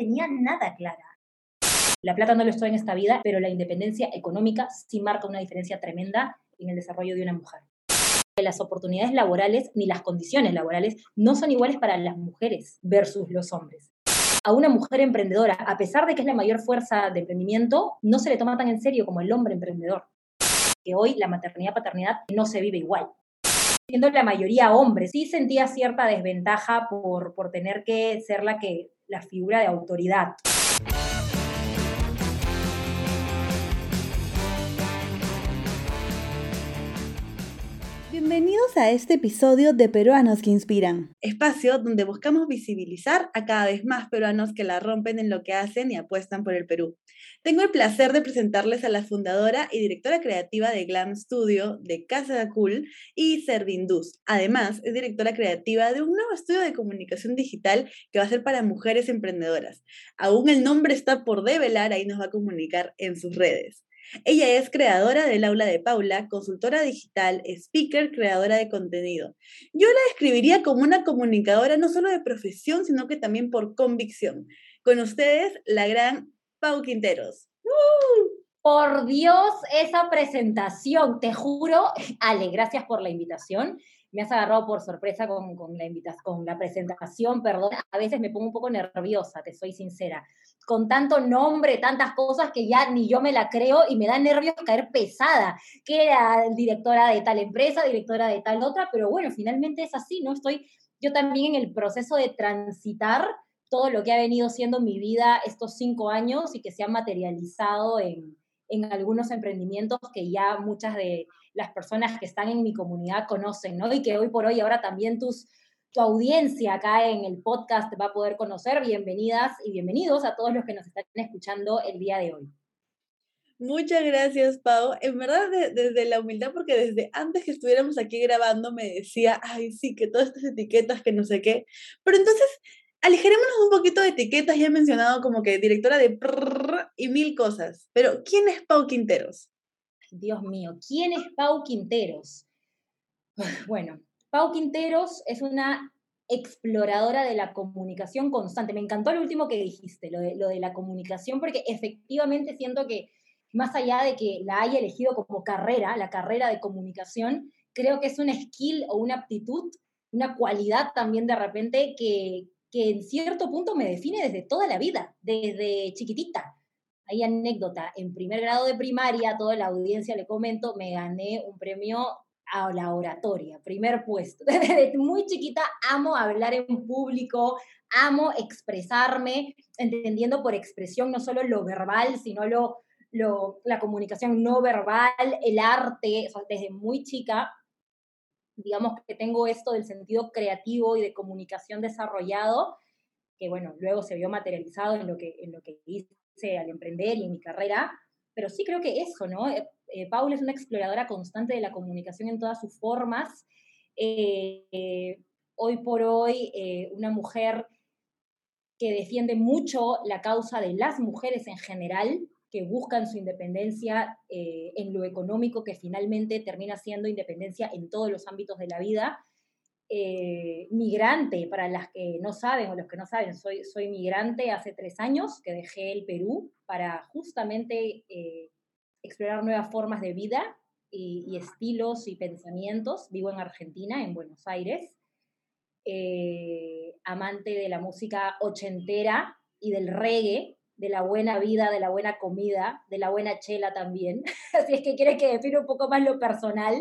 tenía nada clara. La plata no lo estoy en esta vida, pero la independencia económica sí marca una diferencia tremenda en el desarrollo de una mujer. Las oportunidades laborales ni las condiciones laborales no son iguales para las mujeres versus los hombres. A una mujer emprendedora, a pesar de que es la mayor fuerza de emprendimiento, no se le toma tan en serio como el hombre emprendedor. Que hoy la maternidad-paternidad no se vive igual siendo la mayoría hombres, sí sentía cierta desventaja por, por tener que ser la que la figura de autoridad. Bienvenidos a este episodio de Peruanos que Inspiran. Espacio donde buscamos visibilizar a cada vez más peruanos que la rompen en lo que hacen y apuestan por el Perú. Tengo el placer de presentarles a la fundadora y directora creativa de Glam Studio, de Casa de Cool y Servindus. Además, es directora creativa de un nuevo estudio de comunicación digital que va a ser para mujeres emprendedoras. Aún el nombre está por develar, ahí nos va a comunicar en sus redes. Ella es creadora del aula de Paula, consultora digital, speaker, creadora de contenido. Yo la describiría como una comunicadora no solo de profesión, sino que también por convicción. Con ustedes, la gran Pau Quinteros. Por Dios, esa presentación, te juro, Ale, gracias por la invitación me has agarrado por sorpresa con, la invitación, con la presentación, perdón, a veces me pongo un poco nerviosa, te soy sincera, con tanto nombre, tantas cosas que ya ni yo me la creo y me da nervios caer pesada, que era directora de tal empresa, directora de tal otra, pero bueno, finalmente es así, ¿no? Estoy yo también en el proceso de transitar todo lo que ha venido siendo mi vida estos cinco años y que se ha materializado en, en algunos emprendimientos que ya muchas de las personas que están en mi comunidad conocen, ¿no? Y que hoy por hoy ahora también tus, tu audiencia acá en el podcast va a poder conocer. Bienvenidas y bienvenidos a todos los que nos están escuchando el día de hoy. Muchas gracias, Pau. En verdad, desde la humildad, porque desde antes que estuviéramos aquí grabando me decía, ay, sí, que todas estas etiquetas, que no sé qué. Pero entonces, aligerémonos un poquito de etiquetas. Ya he mencionado como que directora de y mil cosas. Pero, ¿quién es Pau Quinteros? Dios mío, ¿quién es Pau Quinteros? Bueno, Pau Quinteros es una exploradora de la comunicación constante. Me encantó lo último que dijiste, lo de, lo de la comunicación, porque efectivamente siento que más allá de que la haya elegido como carrera, la carrera de comunicación, creo que es una skill o una aptitud, una cualidad también de repente que, que en cierto punto me define desde toda la vida, desde chiquitita. Hay anécdota, en primer grado de primaria, toda la audiencia le comento, me gané un premio a la oratoria, primer puesto. Desde muy chiquita amo hablar en público, amo expresarme, entendiendo por expresión no solo lo verbal, sino lo, la comunicación no verbal, el arte, desde muy chica digamos que tengo esto del sentido creativo y de comunicación desarrollado, que bueno, luego se vio materializado en lo que, en lo que hice al emprender y en mi carrera, pero sí creo que eso, ¿no? Eh, eh, Paula es una exploradora constante de la comunicación en todas sus formas. Eh, hoy por hoy, una mujer que defiende mucho la causa de las mujeres en general, que buscan su independencia eh, en lo económico, que finalmente termina siendo independencia en todos los ámbitos de la vida. Eh, migrante, para las que no saben o los que no saben, soy, soy migrante hace tres años que dejé el Perú para justamente eh, explorar nuevas formas de vida y, estilos y pensamientos. Vivo en Argentina, en Buenos Aires. amante de la música ochentera y del reggae, de la buena vida, de la buena comida, de la buena chela también. Así es que quiere que define un poco más lo personal.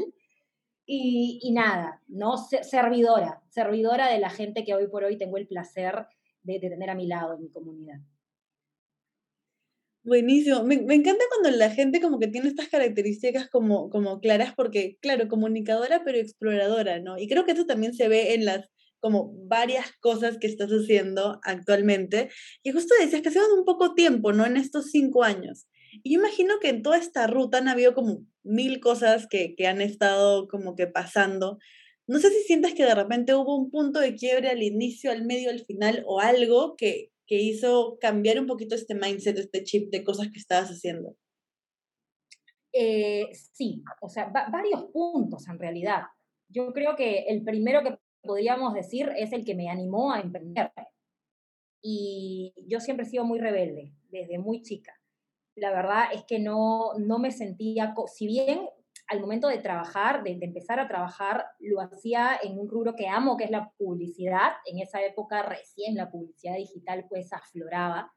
Y, nada, ¿no? Servidora, servidora de la gente que hoy por hoy tengo el placer de, tener a mi lado en mi comunidad. Buenísimo. Me, encanta cuando la gente como que tiene estas características como, como claras, porque, claro, comunicadora pero exploradora, ¿no? Y creo que eso también se ve en las como varias cosas que estás haciendo actualmente. Y justo decías que ha sido un poco tiempo, ¿no? En estos cinco años. Y yo imagino que en toda esta ruta han habido como mil cosas que, que han estado como que pasando. No sé si sientes que de repente hubo un punto de quiebre al inicio, al medio, al final o algo que, que hizo cambiar un poquito este mindset, este chip de cosas que estabas haciendo. Eh, sí, o sea, varios puntos en realidad. Yo creo que el primero que podríamos decir, es el que me animó a emprender. y yo siempre he sido muy rebelde, desde muy chica. La verdad es que no, no me sentía, si bien al momento de trabajar, de, empezar a trabajar, lo hacía en un rubro que amo, que es la publicidad. En esa época recién la publicidad digital pues afloraba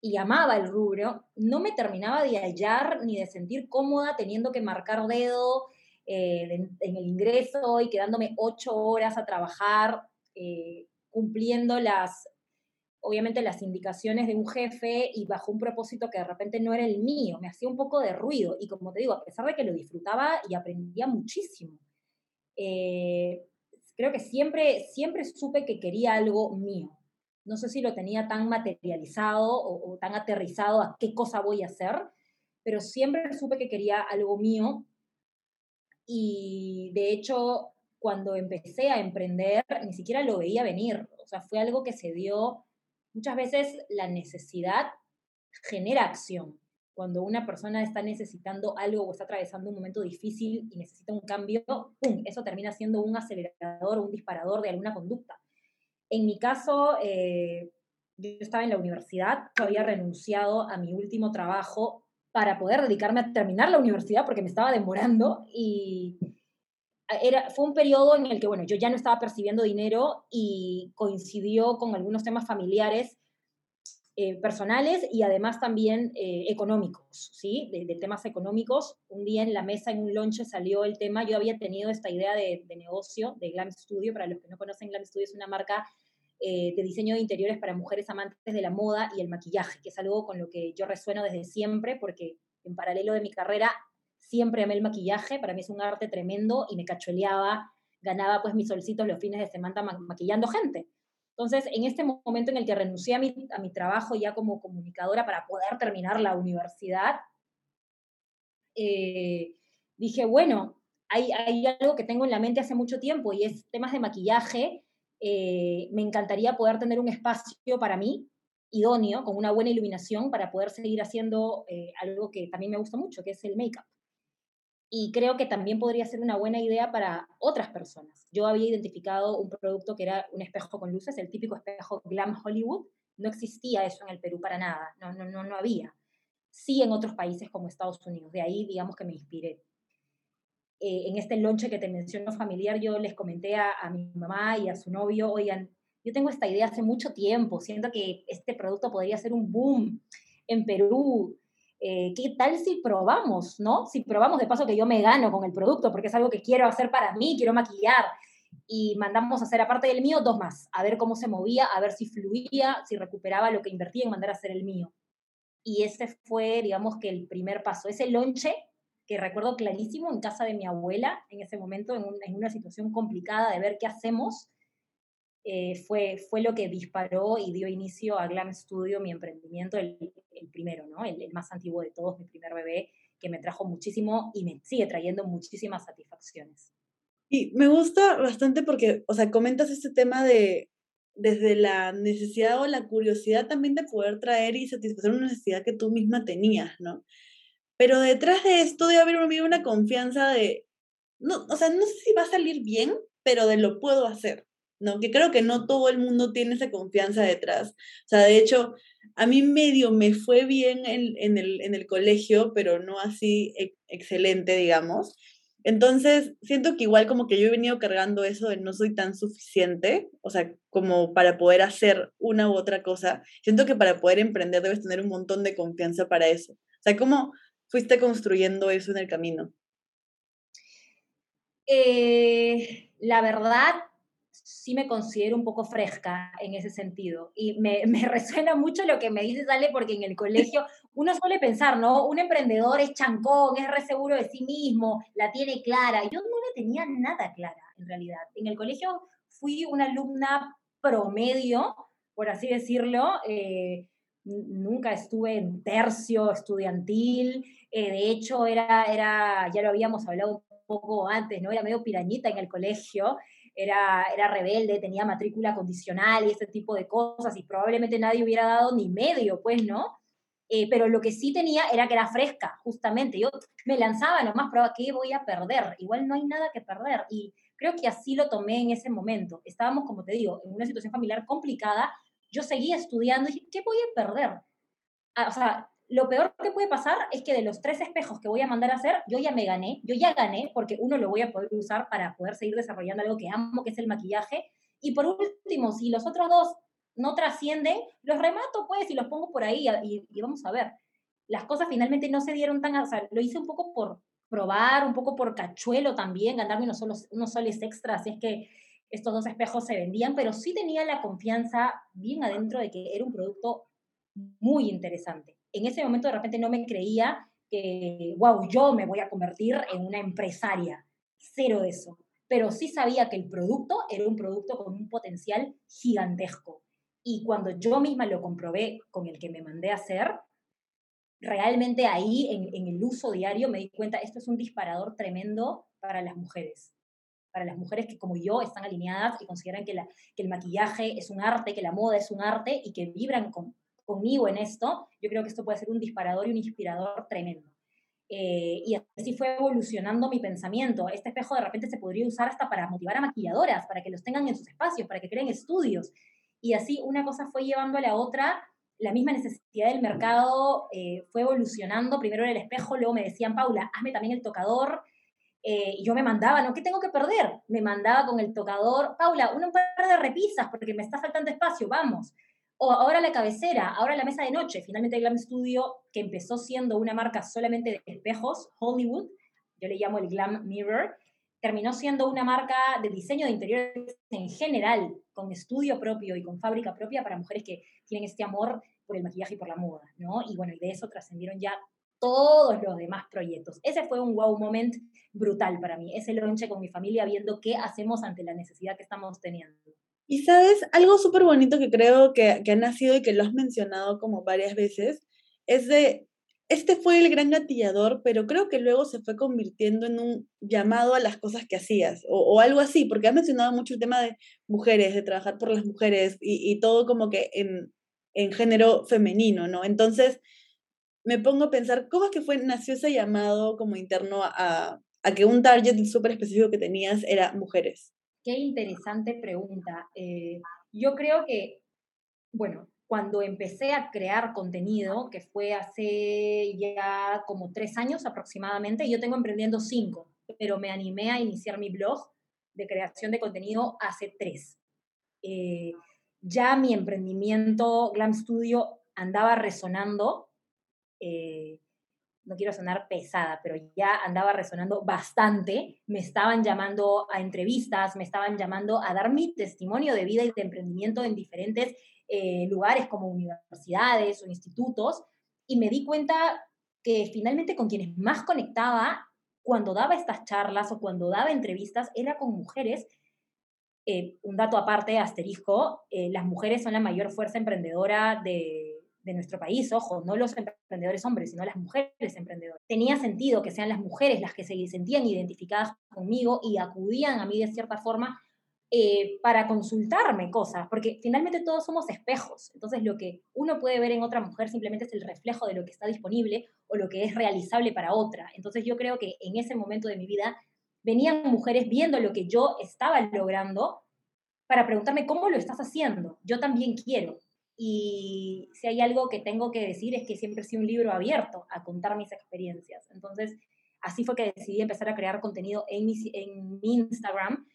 y amaba el rubro. No me terminaba de hallar ni de sentir cómoda teniendo que marcar dedo eh, en, el ingreso y quedándome ocho horas a trabajar, eh, cumpliendo las, obviamente las indicaciones de un jefe y bajo un propósito que de repente no era el mío, me hacía un poco de ruido. Y como te digo, a pesar de que lo disfrutaba y aprendía muchísimo, eh, creo que siempre, siempre supe que quería algo mío. No sé si lo tenía tan materializado o, o tan aterrizado a qué cosa voy a hacer, pero siempre supe que quería algo mío. Y de hecho cuando empecé a emprender ni siquiera lo veía venir, o sea, fue algo que se dio Muchas veces la necesidad genera acción. Cuando una persona está necesitando algo o está atravesando un momento difícil y necesita un cambio, ¡pum! Eso termina siendo un acelerador o un disparador de alguna conducta. En mi caso, eh, yo estaba en la universidad, había renunciado a mi último trabajo para poder dedicarme a terminar la universidad porque me estaba demorando y fue un periodo en el que, bueno, yo ya no estaba percibiendo dinero y coincidió con algunos temas familiares, eh, personales y además también eh, económicos, ¿sí? De, temas económicos. Un día en la mesa, en un lunch, salió el tema. Yo había tenido esta idea de, negocio de Glam Studio. Para los que no conocen, Glam Studio es una marca eh, de diseño de interiores para mujeres amantes de la moda y el maquillaje, que es algo con lo que yo resueno desde siempre porque en paralelo de mi carrera siempre amé el maquillaje, para mí es un arte tremendo y me cacholeaba, ganaba pues mis solcitos los fines de semana maquillando gente. Entonces, en este momento en el que renuncié a mi, a mi trabajo ya como comunicadora para poder terminar la universidad, eh, dije, bueno, hay, hay, algo que tengo en la mente hace mucho tiempo y es temas de maquillaje. Eh, me encantaría poder tener un espacio para mí idóneo, con una buena iluminación, para poder seguir haciendo eh, algo que también me gusta mucho, que es el make-up y creo que también podría ser una buena idea para otras personas. Yo había identificado un producto que era un espejo con luces, el típico espejo Glam Hollywood. No existía eso en el Perú para nada, no, no, no, no había. Sí en otros países como Estados Unidos, de ahí digamos que me inspiré. Eh, en este lonche que te menciono familiar, yo les comenté a, a mi mamá y a su novio, oigan, yo tengo esta idea hace mucho tiempo, siento que este producto podría ser un boom en Perú, eh, ¿qué tal si probamos, no? Si probamos de paso que yo me gano con el producto, porque es algo que quiero hacer para mí, quiero maquillar, y mandamos a hacer aparte del mío dos más, a ver cómo se movía, a ver si fluía, si recuperaba lo que invertí en mandar a hacer el mío. Y ese fue, digamos que el primer paso, ese lonche que recuerdo clarísimo en casa de mi abuela, en ese momento, en, en una situación complicada de ver qué hacemos, eh, fue, fue lo que disparó y dio inicio a Glam Studio, mi emprendimiento, el, el primero, ¿no? El, el, más antiguo de todos, mi primer bebé, que me trajo muchísimo y me sigue trayendo muchísimas satisfacciones. Y me gusta bastante porque, o sea, comentas este tema de desde la necesidad o la curiosidad también de poder traer y satisfacer una necesidad que tú misma tenías, ¿no? Pero detrás de esto debe haber una confianza de, no, o sea, no sé si va a salir bien, pero de lo puedo hacer, ¿no? Que creo que no todo el mundo tiene esa confianza detrás. O sea, de hecho, a mí medio me fue bien en, en, el, en el, colegio, pero no así excelente, digamos. Entonces, siento que igual como que yo he venido cargando eso de no soy tan suficiente, o sea, como para poder hacer una u otra cosa. Siento que para poder emprender debes tener un montón de confianza para eso. O sea, ¿cómo fuiste construyendo eso en el camino? Eh, la verdad, sí me considero un poco fresca en ese sentido. Y me, me, resuena mucho lo que me dices, Ale, porque en el colegio uno suele pensar, ¿no? Un emprendedor es chancón, es re seguro de sí mismo, la tiene clara. Yo no la tenía nada clara, en realidad. En el colegio fui una alumna promedio, por así decirlo. Eh, nunca estuve en tercio estudiantil. Eh, de hecho, era, era, ya lo habíamos hablado un poco antes, ¿no? Era medio pirañita en el colegio era, era rebelde, tenía matrícula condicional y ese tipo de cosas, y probablemente nadie hubiera dado ni medio, pues, ¿no? Eh, pero lo que sí tenía era que era fresca, justamente. Yo me lanzaba nomás, pero ¿qué voy a perder? Igual no hay nada que perder. Y creo que así lo tomé en ese momento. Estábamos, como te digo, en una situación familiar complicada, yo seguía estudiando y dije, ¿qué voy a perder? Ah, o sea, lo peor que puede pasar es que de los tres espejos que voy a mandar a hacer, yo ya me gané, yo ya gané, porque uno lo voy a poder usar para poder seguir desarrollando algo que amo, que es el maquillaje. Y por último, si los otros dos no trascienden, los remato pues y los pongo por ahí y, vamos a ver. Las cosas finalmente no se dieron tan, o sea, lo hice un poco por probar, un poco por cachuelo también, ganarme unos, solos, unos soles extras, así es que estos dos espejos se vendían, pero sí tenía la confianza bien adentro de que era un producto muy interesante. En ese momento de repente no me creía que, wow, yo me voy a convertir en una empresaria. Cero de eso. Pero sí sabía que el producto era un producto con un potencial gigantesco. Y cuando yo misma lo comprobé con el que me mandé a hacer, realmente ahí en, el uso diario me di cuenta, esto es un disparador tremendo para las mujeres. Para las mujeres que como yo están alineadas y consideran que el maquillaje es un arte, que la moda es un arte y que vibran con, conmigo en esto, yo creo que esto puede ser un disparador y un inspirador tremendo. Eh, y así fue evolucionando mi pensamiento. Este espejo de repente se podría usar hasta para motivar a maquilladoras, para que los tengan en sus espacios, para que creen estudios. Y así una cosa fue llevando a la otra, la misma necesidad del mercado eh, fue evolucionando. Primero era el espejo, luego me decían, Paula, hazme también el tocador. Eh, y yo me mandaba, ¿no? ¿Qué tengo que perder? Me mandaba con el tocador, Paula, un par de repisas porque me está faltando espacio, vamos o ahora la cabecera, ahora la mesa de noche. Finalmente Glam Studio, que empezó siendo una marca solamente de espejos, Hollywood, yo le llamo el Glam Mirror, terminó siendo una marca de diseño de interiores en general, con estudio propio y con fábrica propia para mujeres que tienen este amor por el maquillaje y por la moda, ¿no? Y bueno, y de eso trascendieron ya todos los demás proyectos. Ese fue un wow moment brutal para mí, ese lonche con mi familia viendo qué hacemos ante la necesidad que estamos teniendo. Y sabes, algo súper bonito que creo que, que ha nacido y que lo has mencionado como varias veces, es de, este fue el gran gatillador, pero creo que luego se fue convirtiendo en un llamado a las cosas que hacías, o, algo así, porque has mencionado mucho el tema de mujeres, de trabajar por las mujeres y, todo como que en, en género femenino, ¿no? Entonces, me pongo a pensar, ¿cómo es que fue, nació ese llamado como interno a, a que un target súper específico que tenías era mujeres? Qué interesante pregunta. Eh, yo creo que, bueno, cuando empecé a crear contenido, que fue hace ya como tres años aproximadamente, yo tengo emprendiendo cinco, pero me animé a iniciar mi blog de creación de contenido hace tres. Eh, ya mi emprendimiento Glam Studio andaba resonando. Eh, no quiero sonar pesada, pero ya andaba resonando bastante. Me estaban llamando a entrevistas, me estaban llamando a dar mi testimonio de vida y de emprendimiento en diferentes eh, lugares como universidades o institutos. Y me di cuenta que finalmente con quienes más conectaba cuando daba estas charlas o cuando daba entrevistas era con mujeres. Eh, un dato aparte, asterisco, eh, las mujeres son la mayor fuerza emprendedora de, de nuestro país, ojo, no los emprendedores hombres, sino las mujeres emprendedoras. Tenía sentido que sean las mujeres las que se sentían identificadas conmigo y acudían a mí de cierta forma eh, para consultarme cosas, porque finalmente todos somos espejos. Entonces lo que uno puede ver en otra mujer simplemente es el reflejo de lo que está disponible o lo que es realizable para otra. Entonces yo creo que en ese momento de mi vida venían mujeres viendo lo que yo estaba logrando para preguntarme cómo lo estás haciendo. Yo también quiero. Y si hay algo que tengo que decir es que siempre he sido un libro abierto a contar mis experiencias. Entonces, así fue que decidí empezar a crear contenido en mi, Instagram.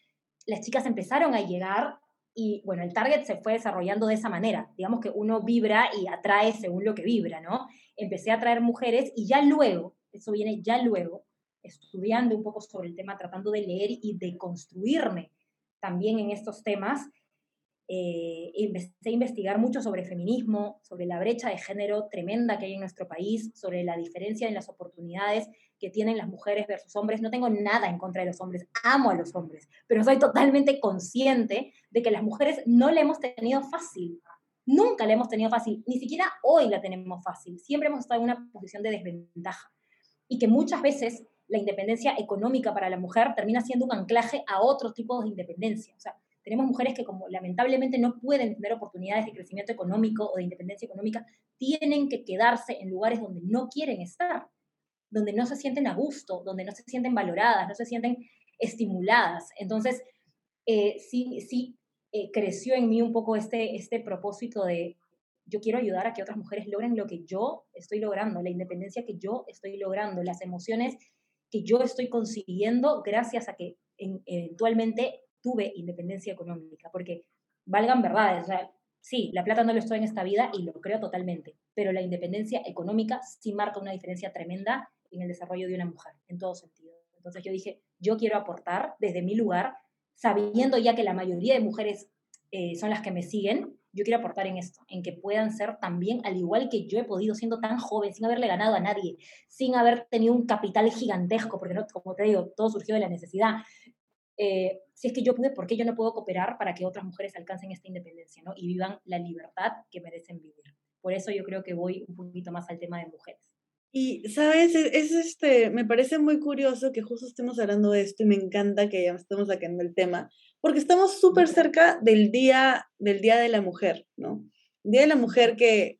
Las chicas empezaron a llegar y, bueno, el target se fue desarrollando de esa manera. Digamos que uno vibra y atrae según lo que vibra, ¿no? Empecé a atraer mujeres y ya luego, eso viene ya luego, estudiando un poco sobre el tema, tratando de leer y de construirme también en estos temas, eh, empecé a investigar mucho sobre feminismo, sobre la brecha de género tremenda que hay en nuestro país, sobre la diferencia en las oportunidades que tienen las mujeres versus hombres. No tengo nada en contra de los hombres, amo a los hombres, pero soy totalmente consciente de que las mujeres no le hemos tenido fácil. Nunca le hemos tenido fácil, ni siquiera hoy la tenemos fácil. Siempre hemos estado en una posición de desventaja. Y que muchas veces la independencia económica para la mujer termina siendo un anclaje a otros tipos de independencia. O sea, tenemos mujeres que como lamentablemente no pueden tener oportunidades de crecimiento económico o de independencia económica, tienen que quedarse en lugares donde no quieren estar, donde no se sienten a gusto, donde no se sienten valoradas, no se sienten estimuladas. Entonces, eh, sí, sí, eh, creció en mí un poco este, este propósito de yo quiero ayudar a que otras mujeres logren lo que yo estoy logrando, la independencia que yo estoy logrando, las emociones que yo estoy consiguiendo gracias a que eventualmente tuve independencia económica, porque valgan verdades, o sea, sí, la plata no lo estoy en esta vida y lo creo totalmente, pero la independencia económica sí marca una diferencia tremenda en el desarrollo de una mujer, en todo sentido. Entonces yo dije, yo quiero aportar desde mi lugar, sabiendo ya que la mayoría de mujeres eh, son las que me siguen, yo quiero aportar en esto, en que puedan ser también, al igual que yo he podido siendo tan joven, sin haberle ganado a nadie, sin haber tenido un capital gigantesco, porque no, como te digo, todo surgió de la necesidad. Eh, si es que yo pude, ¿por qué yo no puedo cooperar para que otras mujeres alcancen esta independencia ¿no? y vivan la libertad que merecen vivir? Por eso yo creo que voy un poquito más al tema de mujeres. Y, ¿sabes? Es, este, me parece muy curioso que justo estemos hablando de esto y me encanta que ya estemos sacando el tema, porque estamos súper cerca del día, del día de la Mujer, ¿no? Día de la Mujer que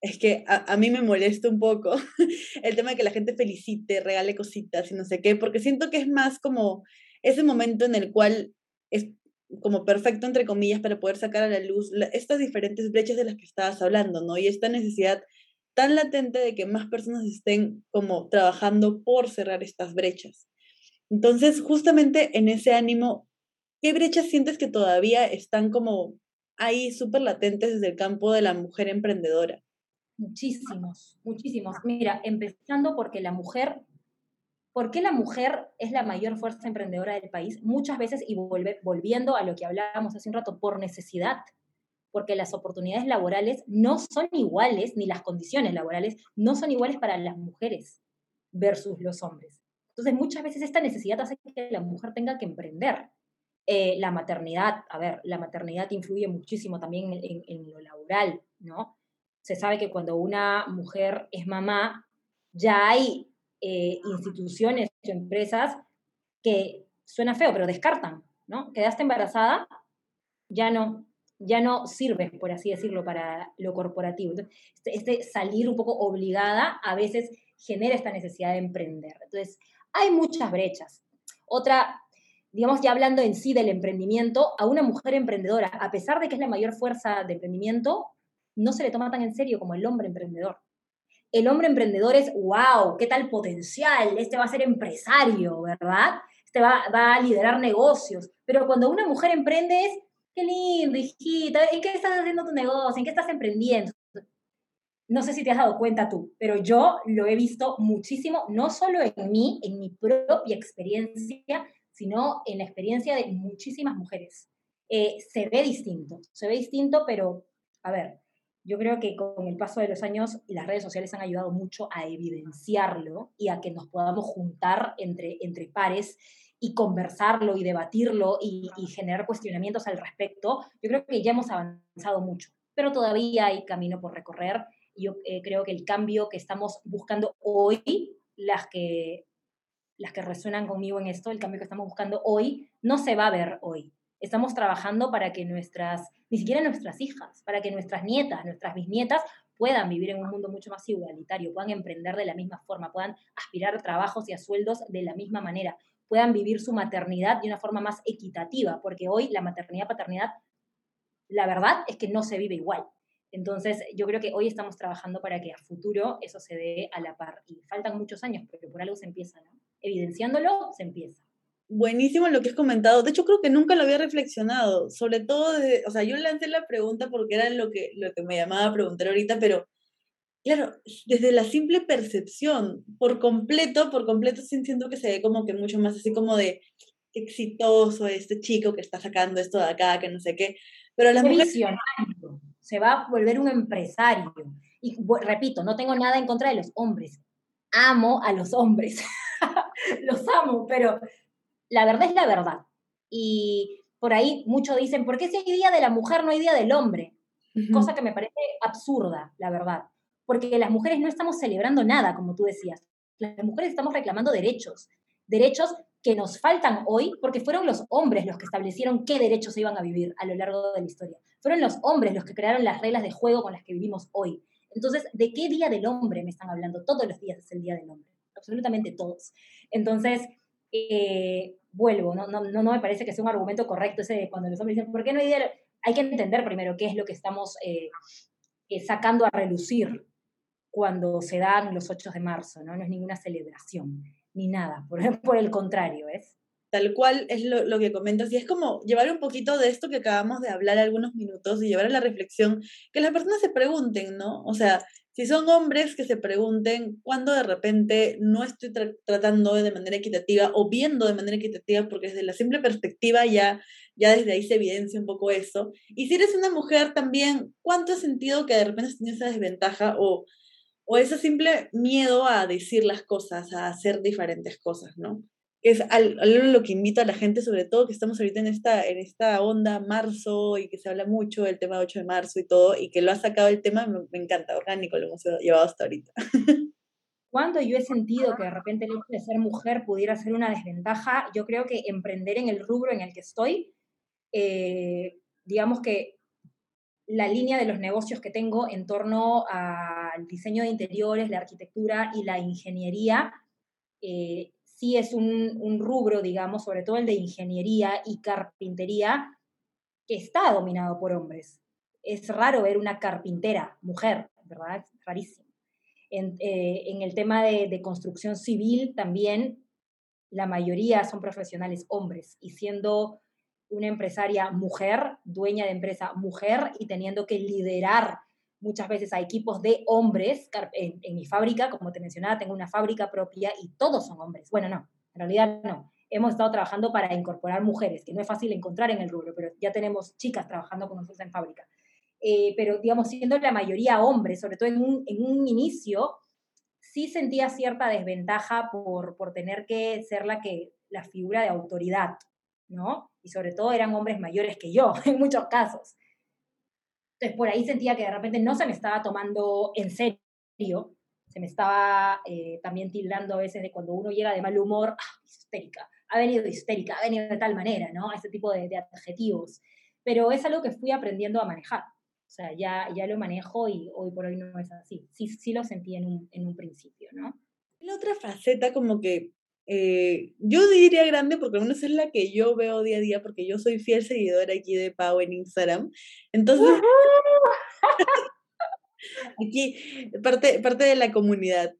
es que a, a, mí me molesta un poco el tema de que la gente felicite, regale cositas y no sé qué, porque siento que es más como ese momento en el cual es como perfecto, entre comillas, para poder sacar a la luz estas diferentes brechas de las que estabas hablando, ¿no? Y esta necesidad tan latente de que más personas estén como trabajando por cerrar estas brechas. Entonces, justamente en ese ánimo, ¿qué brechas sientes que todavía están como ahí súper latentes desde el campo de la mujer emprendedora? Muchísimos, muchísimos. Mira, empezando porque la mujer, ¿por qué la mujer es la mayor fuerza emprendedora del país? Muchas veces, y volviendo a lo que hablábamos hace un rato, por necesidad porque las oportunidades laborales no son iguales, ni las condiciones laborales no son iguales para las mujeres versus los hombres. Entonces, muchas veces esta necesidad hace que la mujer tenga que emprender. Eh, la maternidad, a ver, la maternidad influye muchísimo también en, lo laboral, ¿no? Se sabe que cuando una mujer es mamá, ya hay eh, instituciones o empresas que suena feo, pero descartan, ¿no? Quedaste embarazada, ya no, ya no sirve, por así decirlo, para lo corporativo. Este, este, salir un poco obligada a veces genera esta necesidad de emprender. Entonces, hay muchas brechas. Otra, digamos, ya hablando en sí del emprendimiento, a una mujer emprendedora, a pesar de que es la mayor fuerza de emprendimiento, no se le toma tan en serio como el hombre emprendedor. El hombre emprendedor es, wow, qué tal potencial, este va a ser empresario, ¿verdad? Este va, va a liderar negocios. Pero cuando una mujer emprende es, qué lindo, hijita, ¿en qué estás haciendo tu negocio? ¿En qué estás emprendiendo? No sé si te has dado cuenta tú, pero yo lo he visto muchísimo, no solo en mí, en mi propia experiencia, sino en la experiencia de muchísimas mujeres. Eh, se ve distinto, se ve distinto, pero a ver, yo creo que con el paso de los años las redes sociales han ayudado mucho a evidenciarlo y a que nos podamos juntar entre, entre pares y conversarlo y debatirlo y, generar cuestionamientos al respecto, yo creo que ya hemos avanzado mucho, pero todavía hay camino por recorrer. Y yo eh, creo que el cambio que estamos buscando hoy, las que, las que resuenan conmigo en esto, el cambio que estamos buscando hoy, no se va a ver hoy. Estamos trabajando para que nuestras, ni siquiera nuestras hijas, para que nuestras nietas, nuestras bisnietas puedan vivir en un mundo mucho más igualitario, puedan emprender de la misma forma, puedan aspirar a trabajos y a sueldos de la misma manera puedan vivir su maternidad de una forma más equitativa, porque hoy la maternidad-paternidad, la verdad es que no se vive igual. Entonces, yo creo que hoy estamos trabajando para que a futuro eso se dé a la par. Y faltan muchos años, pero por algo se empieza, ¿no? Evidenciándolo, se empieza. Buenísimo lo que has comentado. De hecho, creo que nunca lo había reflexionado. Sobre todo, o sea, yo lancé la pregunta porque era lo que, lo que me llamaba a preguntar ahorita, pero Claro, desde la simple percepción, por completo, por completo siento que se ve como que mucho más así como de exitoso este chico que está sacando esto de acá, que no sé qué. Pero la mujer... Se va a volver un empresario. Y repito, no tengo nada en contra de los hombres. Amo a los hombres. los amo, pero la verdad es la verdad. Y por ahí muchos dicen, ¿por qué si hay día de la mujer no hay día del hombre? Cosa que me parece absurda, la verdad porque las mujeres no estamos celebrando nada, como tú decías. Las mujeres estamos reclamando derechos, derechos que nos faltan hoy porque fueron los hombres los que establecieron qué derechos se iban a vivir a lo largo de la historia. Fueron los hombres los que crearon las reglas de juego con las que vivimos hoy. Entonces, ¿de qué día del hombre me están hablando? Todos los días es el día del hombre, absolutamente todos. Entonces, eh, vuelvo, no, no, no, me parece que sea un argumento correcto ese de cuando los hombres dicen, ¿por qué no hay? Hay que entender primero qué es lo que estamos eh, eh, sacando a relucir cuando se dan los 8 de marzo, ¿no? No es ninguna celebración, ni nada, por, por el contrario, ¿es? Tal cual es lo, lo, que comentas, y es como llevar un poquito de esto que acabamos de hablar algunos minutos y llevar a la reflexión, que las personas se pregunten, ¿no? O sea, si son hombres que se pregunten cuándo de repente no estoy tratando de manera equitativa o viendo de manera equitativa, porque desde la simple perspectiva ya, ya desde ahí se evidencia un poco eso. Y si eres una mujer también, ¿cuánto ha sentido que de repente has tenido esa desventaja o, o ese simple miedo a decir las cosas, a hacer diferentes cosas, ¿no? Es algo lo que invito a la gente, sobre todo que estamos ahorita en esta, en esta onda marzo y que se habla mucho del tema 8 de marzo y todo, y que lo ha sacado el tema, me, encanta, orgánico, lo hemos llevado hasta ahorita. Cuando yo he sentido que de repente el hecho de ser mujer pudiera ser una desventaja, yo creo que emprender en el rubro en el que estoy, eh, digamos que la línea de los negocios que tengo en torno al diseño de interiores, la arquitectura y la ingeniería, eh, sí es un, rubro, digamos, sobre todo el de ingeniería y carpintería, que está dominado por hombres. Es raro ver una carpintera, mujer, ¿verdad? Es rarísimo. En, eh, el tema de, construcción civil también, la mayoría son profesionales hombres, y siendo una empresaria mujer, dueña de empresa mujer, y teniendo que liderar muchas veces a equipos de hombres. En, mi fábrica, como te mencionaba, tengo una fábrica propia y todos son hombres. Bueno, no, en realidad no. Hemos estado trabajando para incorporar mujeres, que no es fácil encontrar en el rubro, pero ya tenemos chicas trabajando con nosotros en fábrica. Eh, pero, digamos, siendo la mayoría hombres, sobre todo en un, en un inicio, sí sentía cierta desventaja por, por tener que ser la, que, la figura de autoridad, ¿no? Y sobre todo eran hombres mayores que yo, en muchos casos. Entonces, por ahí sentía que de repente no se me estaba tomando en serio, se me estaba eh, también tildando a veces de cuando uno llega de mal humor, ah, histérica, ha venido histérica, ha venido de tal manera, ¿no? Ese tipo de, adjetivos. Pero es algo que fui aprendiendo a manejar. O sea, ya, ya lo manejo y hoy por hoy no es así. Sí, sí lo sentí en un, en un principio, ¿no? La otra faceta como que eh, yo diría grande porque al menos es la que yo veo día a día porque yo soy fiel seguidora aquí de Pau en Instagram. Entonces, aquí parte, parte de la comunidad.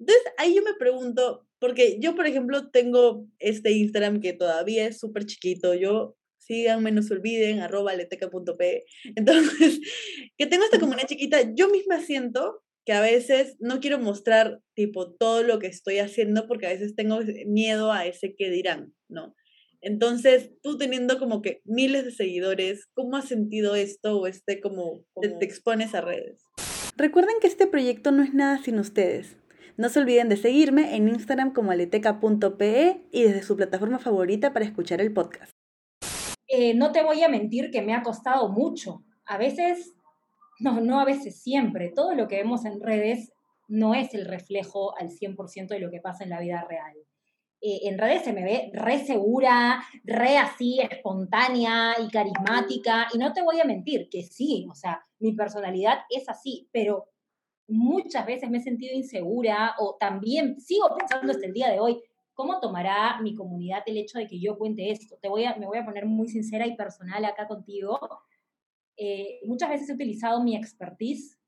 Entonces, ahí yo me pregunto, porque yo, por ejemplo, tengo este Instagram que todavía es súper chiquito. Yo, síganme, no se olviden, arroba leteca.p. Entonces, que tengo esta comunidad chiquita, yo misma siento que a veces no quiero mostrar tipo todo lo que estoy haciendo porque a veces tengo miedo a ese que dirán, ¿no? Entonces, tú teniendo como que miles de seguidores, ¿cómo has sentido esto o este como, Te, expones a redes? Recuerden que este proyecto no es nada sin ustedes. No se olviden de seguirme en Instagram como aleteca.pe y desde su plataforma favorita para escuchar el podcast. Eh, no te voy a mentir que me ha costado mucho. A veces no, no a veces siempre. Todo lo que vemos en redes no es el reflejo al 100% de lo que pasa en la vida real. Eh, en redes se me ve re segura, re así, espontánea y carismática. Y no te voy a mentir que sí, o sea, mi personalidad es así, pero muchas veces me he sentido insegura o también sigo pensando hasta el día de hoy, ¿cómo tomará mi comunidad el hecho de que yo cuente esto? Te voy a, me voy a poner muy sincera y personal acá contigo. Eh, muchas veces he utilizado mi expertise,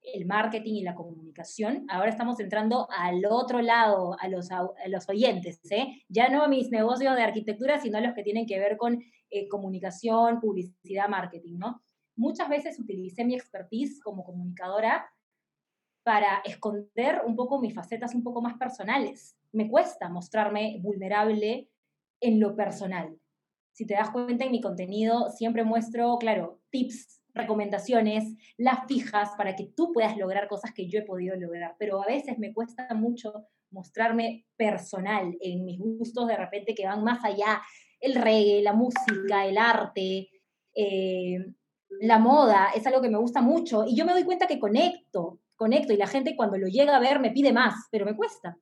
el marketing y la comunicación. Ahora estamos entrando al otro lado, a los, los oyentes, ¿eh? ya no a mis negocios de arquitectura, sino a los que tienen que ver con eh, comunicación, publicidad, marketing, ¿no? Muchas veces utilicé mi expertise como comunicadora para esconder un poco mis facetas un poco más personales. Me cuesta mostrarme vulnerable en lo personal si te das cuenta en mi contenido, siempre muestro, claro, tips, recomendaciones, las fijas para que tú puedas lograr cosas que yo he podido lograr. Pero a veces me cuesta mucho mostrarme personal en mis gustos de repente que van más allá. El reggae, la música, el arte, eh, la moda, es algo que me gusta mucho. Y yo me doy cuenta que conecto, conecto y la gente cuando lo llega a ver me pide más, pero me cuesta.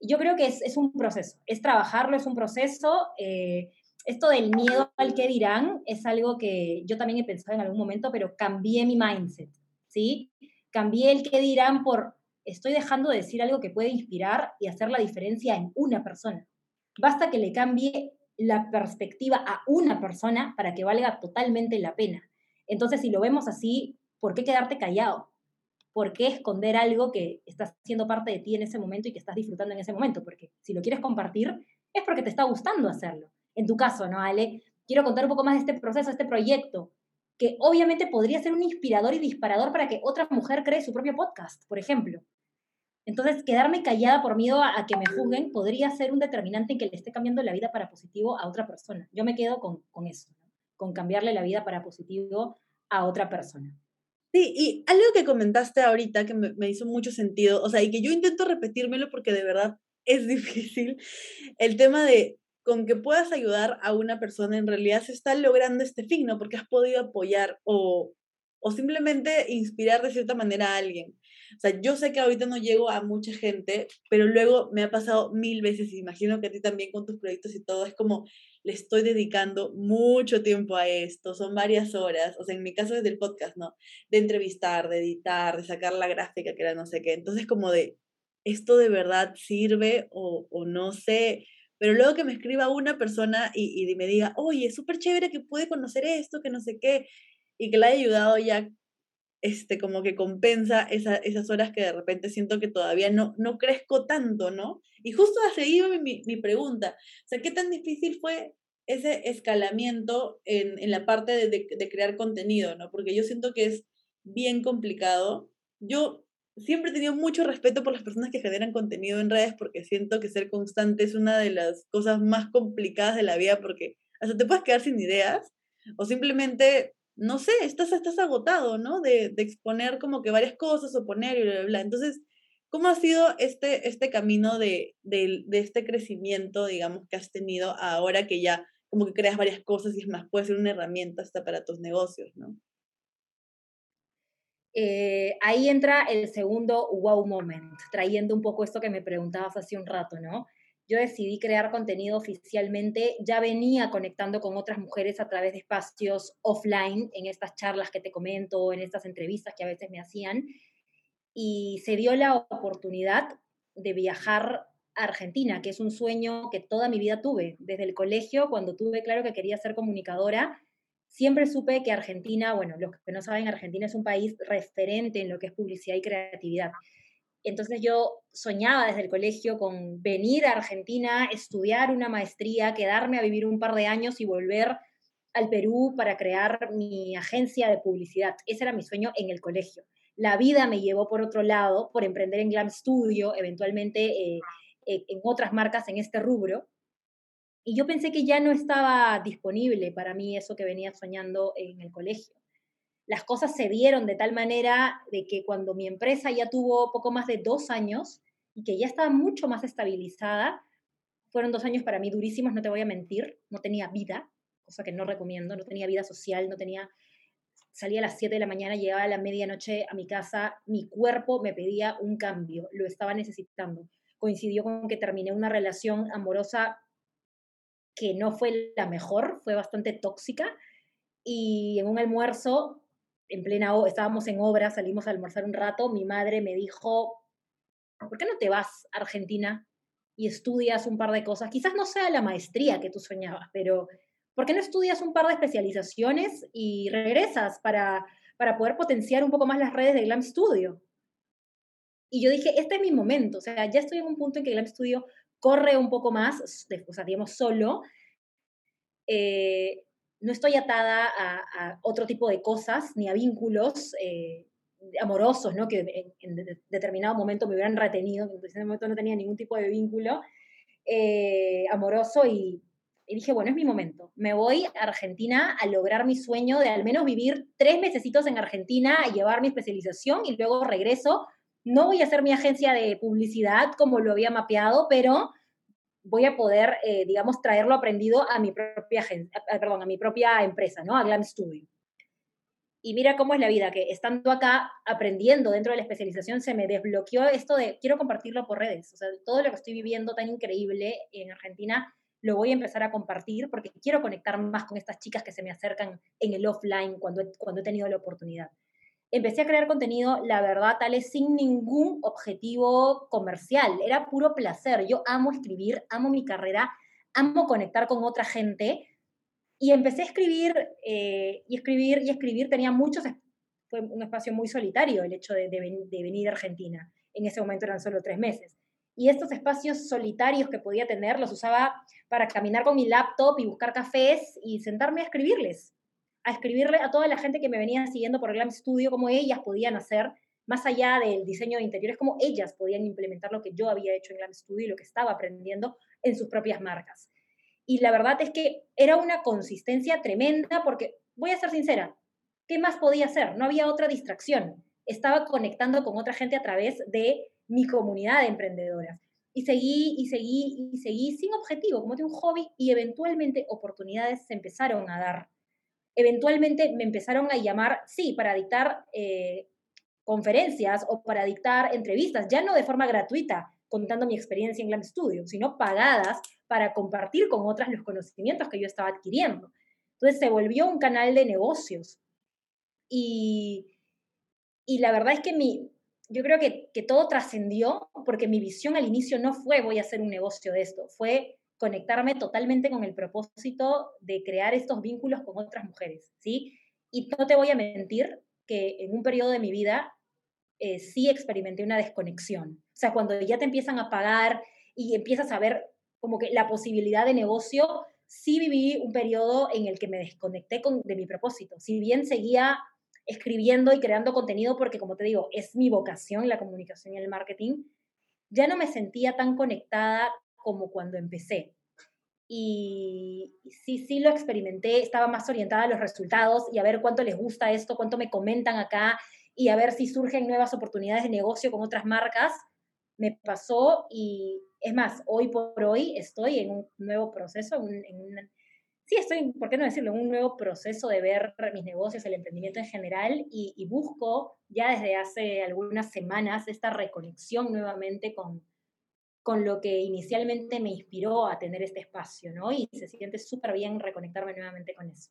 Yo creo que es, un proceso, es trabajarlo, es un proceso. Eh, esto del miedo al que dirán es algo que yo también he pensado en algún momento, pero cambié mi mindset, ¿sí? Cambié el que dirán por, estoy dejando de decir algo que puede inspirar y hacer la diferencia en una persona. Basta que le cambie la perspectiva a una persona para que valga totalmente la pena. Entonces, si lo vemos así, ¿por qué quedarte callado? ¿Por qué esconder algo que está siendo parte de ti en ese momento y que estás disfrutando en ese momento? Porque si lo quieres compartir, es porque te está gustando hacerlo. En tu caso, ¿no, Ale? Quiero contar un poco más de este proceso, este proyecto, que obviamente podría ser un inspirador y disparador para que otra mujer cree su propio podcast, por ejemplo. Entonces, quedarme callada por miedo a, que me juzguen podría ser un determinante en que le esté cambiando la vida para positivo a otra persona. Yo me quedo con, con eso, con cambiarle la vida para positivo a otra persona. Sí, y algo que comentaste ahorita que me, me, hizo mucho sentido, o sea, y que yo intento repetírmelo porque de verdad es difícil, el tema de con que puedas ayudar a una persona en realidad se está logrando este fin, ¿no? Porque has podido apoyar o, o simplemente inspirar de cierta manera a alguien. O sea, yo sé que ahorita no llego a mucha gente, pero luego me ha pasado mil veces, y imagino que a ti también con tus proyectos y todo, es como le estoy dedicando mucho tiempo a esto, son varias horas, o sea, en mi caso desde el podcast, ¿no? De entrevistar, de editar, de sacar la gráfica, que era no sé qué. Entonces, como de, ¿esto de verdad sirve o, o no sé? Pero luego que me escriba una persona y, y me diga, oye, es súper chévere que puede conocer esto, que no sé qué, y que le haya ayudado ya este, como que compensa esas horas que de repente siento que todavía no, no crezco tanto, ¿no? Y justo a seguir mi, mi pregunta, o sea, ¿qué tan difícil fue ese escalamiento en, en la parte de, de, crear contenido, ¿no? Porque yo siento que es bien complicado. Yo siempre he tenido mucho respeto por las personas que generan contenido en redes porque siento que ser constante es una de las cosas más complicadas de la vida porque hasta te puedes quedar sin ideas o simplemente no sé, estás, estás agotado, ¿no? De, de, exponer como que varias cosas o poner y bla, bla, bla. Entonces, ¿cómo ha sido este, este camino de, de, de, este crecimiento, digamos, que has tenido ahora que ya como que creas varias cosas y es más, puede ser una herramienta hasta para tus negocios, ¿no? Eh, ahí entra el segundo wow moment, trayendo un poco esto que me preguntabas hace un rato, ¿no? yo decidí crear contenido oficialmente, ya venía conectando con otras mujeres a través de espacios offline, en estas charlas que te comento, en estas entrevistas que a veces me hacían, y se dio la oportunidad de viajar a Argentina, que es un sueño que toda mi vida tuve. Desde el colegio, cuando tuve claro que quería ser comunicadora, siempre supe que Argentina, bueno, los que no saben, Argentina es un país referente en lo que es publicidad y creatividad. Entonces yo soñaba desde el colegio con venir a Argentina, estudiar una maestría, quedarme a vivir un par de años y volver al Perú para crear mi agencia de publicidad. Ese era mi sueño en el colegio. La vida me llevó por otro lado, por emprender en Glam Studio, eventualmente eh, eh, en otras marcas en este rubro. Y yo pensé que ya no estaba disponible para mí eso que venía soñando en el colegio las cosas se dieron de tal manera de que cuando mi empresa ya tuvo poco más de dos años y que ya estaba mucho más estabilizada, fueron dos años para mí durísimos, no te voy a mentir, no tenía vida, cosa que no recomiendo, no tenía vida social, no tenía, salía a las 7 de la mañana, llegaba a la medianoche a mi casa, mi cuerpo me pedía un cambio, lo estaba necesitando. Coincidió con que terminé una relación amorosa que no fue la mejor, fue bastante tóxica, y en un almuerzo en plena, estábamos en obra, salimos a almorzar un rato, mi madre me dijo, ¿por qué no te vas a Argentina y estudias un par de cosas? Quizás no sea la maestría que tú soñabas, pero ¿por qué no estudias un par de especializaciones y regresas para, para poder potenciar un poco más las redes de Glam Studio? Y yo dije, este es mi momento, o sea, ya estoy en un punto en que Glam Studio corre un poco más, o sea, digamos, solo. Eh, no estoy atada a, otro tipo de cosas ni a vínculos eh, amorosos, ¿no? Que en, determinado momento me hubieran retenido, en ese momento no tenía ningún tipo de vínculo eh, amoroso y, y, dije, bueno, es mi momento. Me voy a Argentina a lograr mi sueño de al menos vivir tres mesecitos en Argentina, a llevar mi especialización y luego regreso. No voy a hacer mi agencia de publicidad como lo había mapeado, pero voy a poder, eh, digamos, traerlo aprendido a mi propia, perdón, a mi propia empresa, ¿no? A Glam Studio. Y mira cómo es la vida, que estando acá aprendiendo dentro de la especialización se me desbloqueó esto de quiero compartirlo por redes. O sea, todo lo que estoy viviendo tan increíble en Argentina lo voy a empezar a compartir porque quiero conectar más con estas chicas que se me acercan en el offline cuando, cuando he tenido la oportunidad empecé a crear contenido, la verdad, tal es sin ningún objetivo comercial, era puro placer. Yo amo escribir, amo mi carrera, amo conectar con otra gente. Y empecé a escribir eh, y escribir y escribir. Tenía muchos, fue un espacio muy solitario el hecho de, de venir a Argentina. En ese momento eran solo tres meses. Y estos espacios solitarios que podía tener los usaba para caminar con mi laptop y buscar cafés y sentarme a escribirles, a escribirle a toda la gente que me venía siguiendo por Glam Studio, como ellas podían hacer, más allá del diseño de interiores, como ellas podían implementar lo que yo había hecho en Glam Studio y lo que estaba aprendiendo en sus propias marcas. Y la verdad es que era una consistencia tremenda porque, voy a ser sincera, ¿qué más podía hacer? No había otra distracción. Estaba conectando con otra gente a través de mi comunidad de emprendedoras. Y seguí y seguí y seguí sin objetivo, como de un hobby, y eventualmente oportunidades se empezaron a dar. Eventualmente me empezaron a llamar, sí, para dictar eh, conferencias o para dictar entrevistas, ya no de forma gratuita, contando mi experiencia en Glam Studio, sino pagadas para compartir con otras los conocimientos que yo estaba adquiriendo. Entonces se volvió un canal de negocios. Y, y la verdad es que mi, yo creo que, que todo trascendió porque mi visión al inicio no fue voy a hacer un negocio de esto, fue conectarme totalmente con el propósito de crear estos vínculos con otras mujeres, ¿sí? Y no te voy a mentir que en un periodo de mi vida eh, sí experimenté una desconexión. O sea, cuando ya te empiezan a pagar y empiezas a ver como que la posibilidad de negocio, sí viví un periodo en el que me desconecté con, de mi propósito. Si bien seguía escribiendo y creando contenido porque, como te digo, es mi vocación la comunicación y el marketing, ya no me sentía tan conectada como cuando empecé. Y sí, sí lo experimenté, estaba más orientada a los resultados y a ver cuánto les gusta esto, cuánto me comentan acá y a ver si surgen nuevas oportunidades de negocio con otras marcas. Me pasó y es más, hoy por hoy estoy en un nuevo proceso, en, en, sí estoy, ¿por qué no decirlo?, en un nuevo proceso de ver mis negocios, el emprendimiento en general y, busco ya desde hace algunas semanas esta reconexión nuevamente con, con lo que inicialmente me inspiró a tener este espacio, ¿no? Y se siente súper bien reconectarme nuevamente con eso.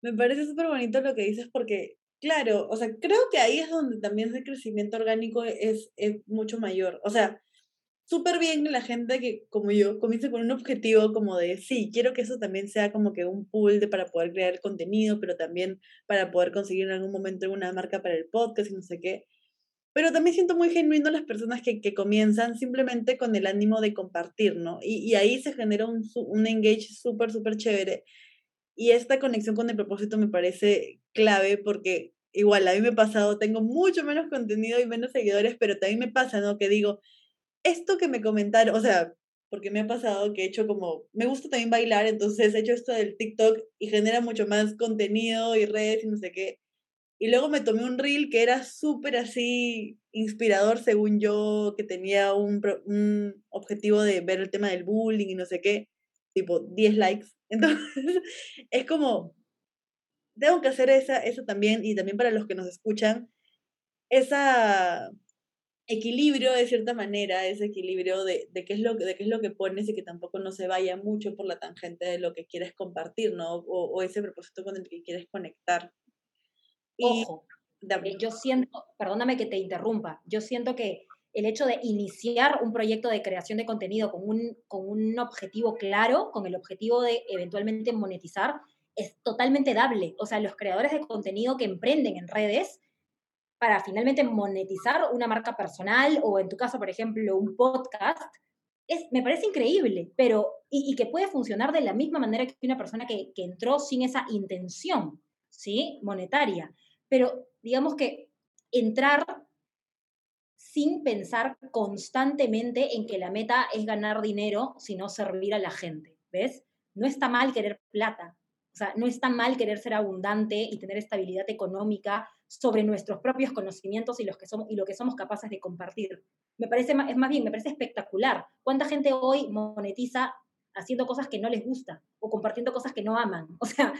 Me parece súper bonito lo que dices porque, claro, o sea, creo que ahí es donde también el crecimiento orgánico es, es mucho mayor. O sea, súper bien la gente que, como yo, comienza con un objetivo como de, sí, quiero que eso también sea como que un pool de, para poder crear contenido, pero también para poder conseguir en algún momento una marca para el podcast y no sé qué. Pero también siento muy genuino las personas que, que comienzan simplemente con el ánimo de compartir, ¿no? Y, y ahí se genera un, un engage súper, súper chévere. Y esta conexión con el propósito me parece clave porque igual a mí me ha pasado, tengo mucho menos contenido y menos seguidores, pero también me pasa, ¿no? Que digo, esto que me comentaron, o sea, porque me ha pasado que he hecho como, me gusta también bailar, entonces he hecho esto del TikTok y genera mucho más contenido y redes y no sé qué. Y luego me tomé un reel que era súper así inspirador, según yo, que tenía un, objetivo de ver el tema del bullying y no sé qué, tipo 10 likes. Entonces, es como, tengo que hacer esa, eso también, y también para los que nos escuchan, esa equilibrio de cierta manera, ese equilibrio de, de, qué es lo, de qué es lo que pones y que tampoco no se vaya mucho por la tangente de lo que quieres compartir, ¿no? O ese propósito con el que quieres conectar. Y, Ojo, yo siento, perdóname que te interrumpa, yo siento que el hecho de iniciar un proyecto de creación de contenido con un, con un objetivo claro, con el objetivo de eventualmente monetizar, es totalmente dable. O sea, los creadores de contenido que emprenden en redes para finalmente monetizar una marca personal o en tu caso, por ejemplo, un podcast, es, me parece increíble, pero y, que puede funcionar de la misma manera que una persona que, que entró sin esa intención, ¿sí? Monetaria. Pero digamos que entrar sin pensar constantemente en que la meta es ganar dinero, sino servir a la gente, ¿ves? No está mal querer plata, o sea, no está mal querer ser abundante y tener estabilidad económica sobre nuestros propios conocimientos y, los que somos, y lo que somos capaces de compartir. Me parece, es más bien, me parece espectacular. ¿Cuánta gente hoy monetiza haciendo cosas que no les gusta o compartiendo cosas que no aman? O sea,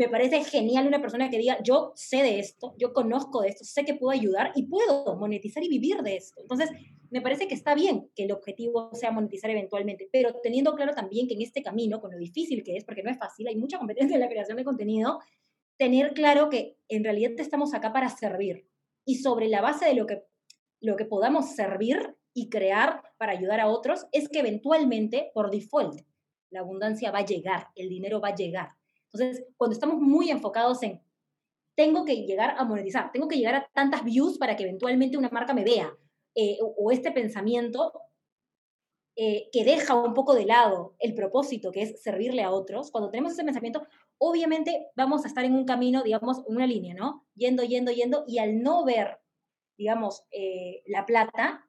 me parece genial una persona que diga, yo sé de esto, yo conozco de esto, sé que puedo ayudar y puedo monetizar y vivir de esto. Entonces, me parece que está bien que el objetivo sea monetizar eventualmente, pero teniendo claro también que en este camino, con lo difícil que es, porque no es fácil, hay mucha competencia en la creación de contenido, tener claro que en realidad estamos acá para servir y sobre la base de lo que, lo que podamos servir y crear para ayudar a otros, es que eventualmente, por default, la abundancia va a llegar, el dinero va a llegar. Entonces, cuando estamos muy enfocados en, tengo que llegar a monetizar, tengo que llegar a tantas views para que eventualmente una marca me vea, eh, o, este pensamiento eh, que deja un poco de lado el propósito, que es servirle a otros, cuando tenemos ese pensamiento, obviamente vamos a estar en un camino, digamos, en una línea, ¿no? Yendo, yendo, yendo, y al no ver, digamos, eh, la plata,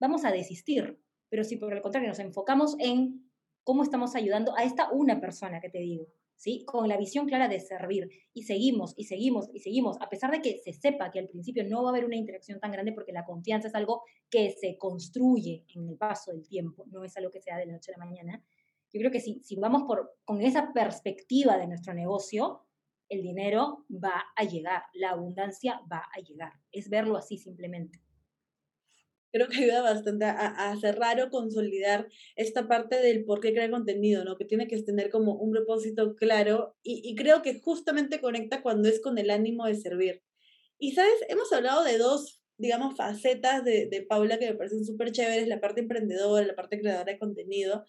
vamos a desistir. Pero si por el contrario nos enfocamos en cómo estamos ayudando a esta una persona que te digo, ¿sí? Con la visión clara de servir. Y seguimos, y seguimos, y seguimos, a pesar de que se sepa que al principio no va a haber una interacción tan grande porque la confianza es algo que se construye en el paso del tiempo, no es algo que sea de la noche a la mañana. Yo creo que si, si vamos por, con esa perspectiva de nuestro negocio, el dinero va a llegar, la abundancia va a llegar. Es verlo así simplemente creo que ayuda bastante a, cerrar o consolidar esta parte del por qué crear contenido, ¿no? Que tiene que tener como un propósito claro y, creo que justamente conecta cuando es con el ánimo de servir. Y, ¿sabes? Hemos hablado de dos, digamos, facetas de, de Paula que me parecen súper chéveres, la parte emprendedora, la parte creadora de contenido,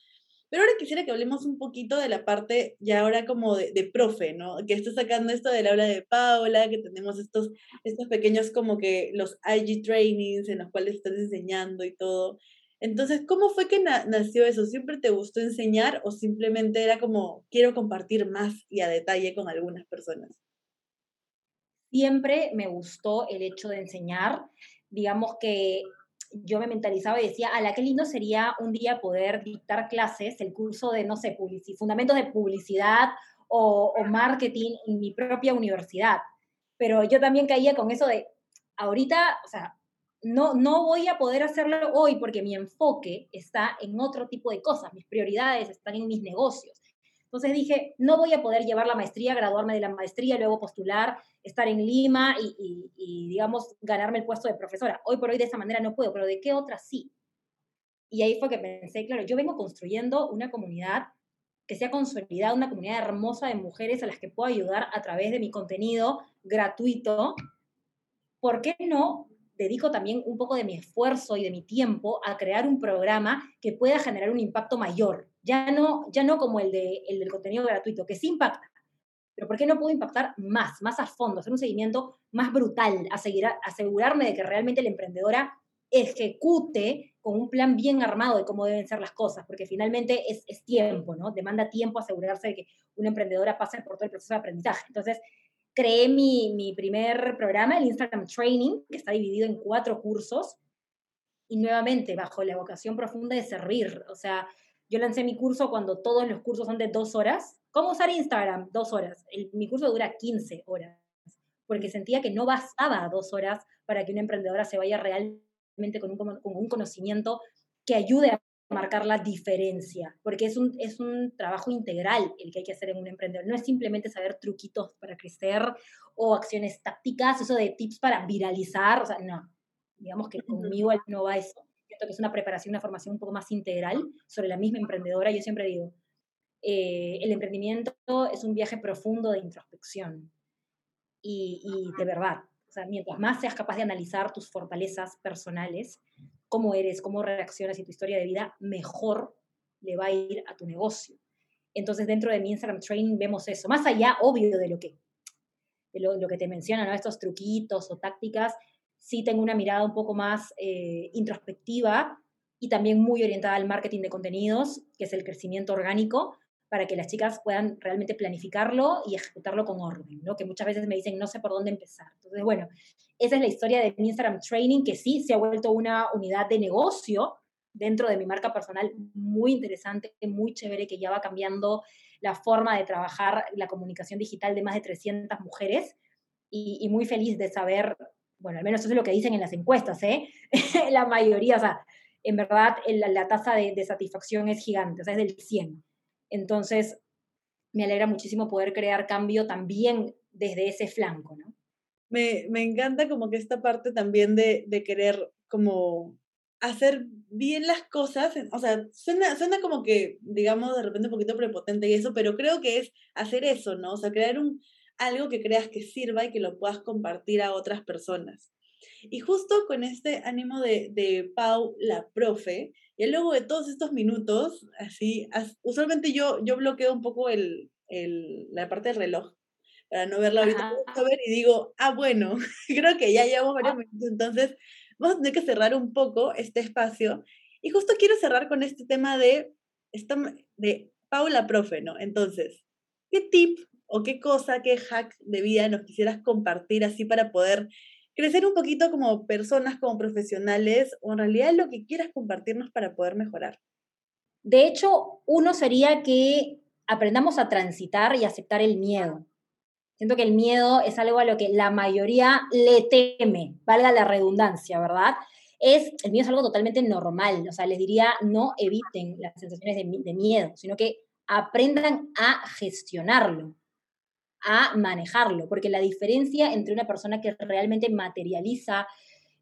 pero ahora quisiera que hablemos un poquito de la parte ya ahora como de, de profe, ¿no? Que está sacando esto del aula de Paula, que tenemos estos, estos pequeños como que los IG trainings en los cuales estás enseñando y todo. Entonces, ¿cómo fue que nació eso? ¿Siempre te gustó enseñar o simplemente era como quiero compartir más y a detalle con algunas personas? Siempre me gustó el hecho de enseñar. Digamos que yo me mentalizaba y decía, a la qué lindo sería un día poder dictar clases, el curso de, no sé, fundamentos de publicidad o, o, marketing en mi propia universidad. Pero yo también caía con eso de, ahorita, o sea, no, no voy a poder hacerlo hoy porque mi enfoque está en otro tipo de cosas, mis prioridades están en mis negocios. Entonces dije, no voy a poder llevar la maestría, graduarme de la maestría, luego postular, estar en Lima y, digamos, ganarme el puesto de profesora. Hoy por hoy de esa manera no puedo, pero ¿de qué otra sí? Y ahí fue que pensé, claro, yo vengo construyendo una comunidad que sea consolidada, una comunidad hermosa de mujeres a las que puedo ayudar a través de mi contenido gratuito. ¿Por qué no dedico también un poco de mi esfuerzo y de mi tiempo a crear un programa que pueda generar un impacto mayor? Ya no, ya no como el, de, el del contenido gratuito, que sí impacta, pero ¿por qué no puedo impactar más, más a fondo, hacer un seguimiento más brutal, asegurarme de que realmente la emprendedora ejecute con un plan bien armado de cómo deben ser las cosas, porque finalmente es, es tiempo, ¿no? Demanda tiempo asegurarse de que una emprendedora pase por todo el proceso de aprendizaje. Entonces, creé mi, mi primer programa, el Instagram Training, que está dividido en cuatro cursos, y nuevamente bajo la vocación profunda de servir. O sea, yo lancé mi curso cuando todos los cursos son de dos horas. ¿Cómo usar Instagram? Dos horas. mi curso dura 15 horas, porque sentía que no bastaba dos horas para que una emprendedora se vaya realmente con un, con un conocimiento que ayude a marcar la diferencia, porque es un, es un trabajo integral el que hay que hacer en un emprendedor. No es simplemente saber truquitos para crecer o acciones tácticas, eso de tips para viralizar, o sea, no. Digamos que conmigo no va eso que es una preparación, una formación un poco más integral sobre la misma emprendedora. Yo siempre digo, eh, el emprendimiento es un viaje profundo de introspección y, de verdad. O sea, mientras más seas capaz de analizar tus fortalezas personales, cómo eres, cómo reaccionas y tu historia de vida, mejor le va a ir a tu negocio. Entonces, dentro de mi Instagram Training vemos eso, más allá, obvio, de lo que, de lo, lo que te mencionan, ¿no? estos truquitos o tácticas, sí tengo una mirada un poco más eh, introspectiva y también muy orientada al marketing de contenidos, que es el crecimiento orgánico, para que las chicas puedan realmente planificarlo y ejecutarlo con orden, ¿no? Que muchas veces me dicen, no sé por dónde empezar. Entonces, bueno, esa es la historia de mi Instagram Training, que sí se ha vuelto una unidad de negocio dentro de mi marca personal muy interesante, muy chévere, que ya va cambiando la forma de trabajar la comunicación digital de más de 300 mujeres y, y muy feliz de saber bueno, al menos eso es lo que dicen en las encuestas, ¿eh? la mayoría, o sea, en verdad la, tasa de, satisfacción es gigante, o sea, es del 100. Entonces, me alegra muchísimo poder crear cambio también desde ese flanco, ¿no? Me, me encanta como que esta parte también de, de, querer como hacer bien las cosas, o sea, suena, suena como que, digamos, de repente un poquito prepotente y eso, pero creo que es hacer eso, ¿no? O sea, crear un, algo que creas que sirva y que lo puedas compartir a otras personas. Y justo con este ánimo de, de Pau, la profe, y luego de todos estos minutos, así, usualmente yo, yo bloqueo un poco el, el, la parte del reloj para no verla ahorita, ver y digo, ah, bueno, creo que ya llevamos varios minutos, entonces vamos a tener que cerrar un poco este espacio. Y justo quiero cerrar con este tema de, de Paula Profe, ¿no? Entonces, ¿qué tip o qué cosa, qué hack de vida nos quisieras compartir así para poder crecer un poquito como personas, como profesionales, o en realidad lo que quieras compartirnos para poder mejorar? De hecho, uno sería que aprendamos a transitar y aceptar el miedo. Siento que el miedo es algo a lo que la mayoría le teme, valga la redundancia, ¿verdad? Es, el miedo es algo totalmente normal, o sea, les diría, no eviten las sensaciones de, miedo, sino que aprendan a gestionarlo, a manejarlo, porque la diferencia entre una persona que realmente materializa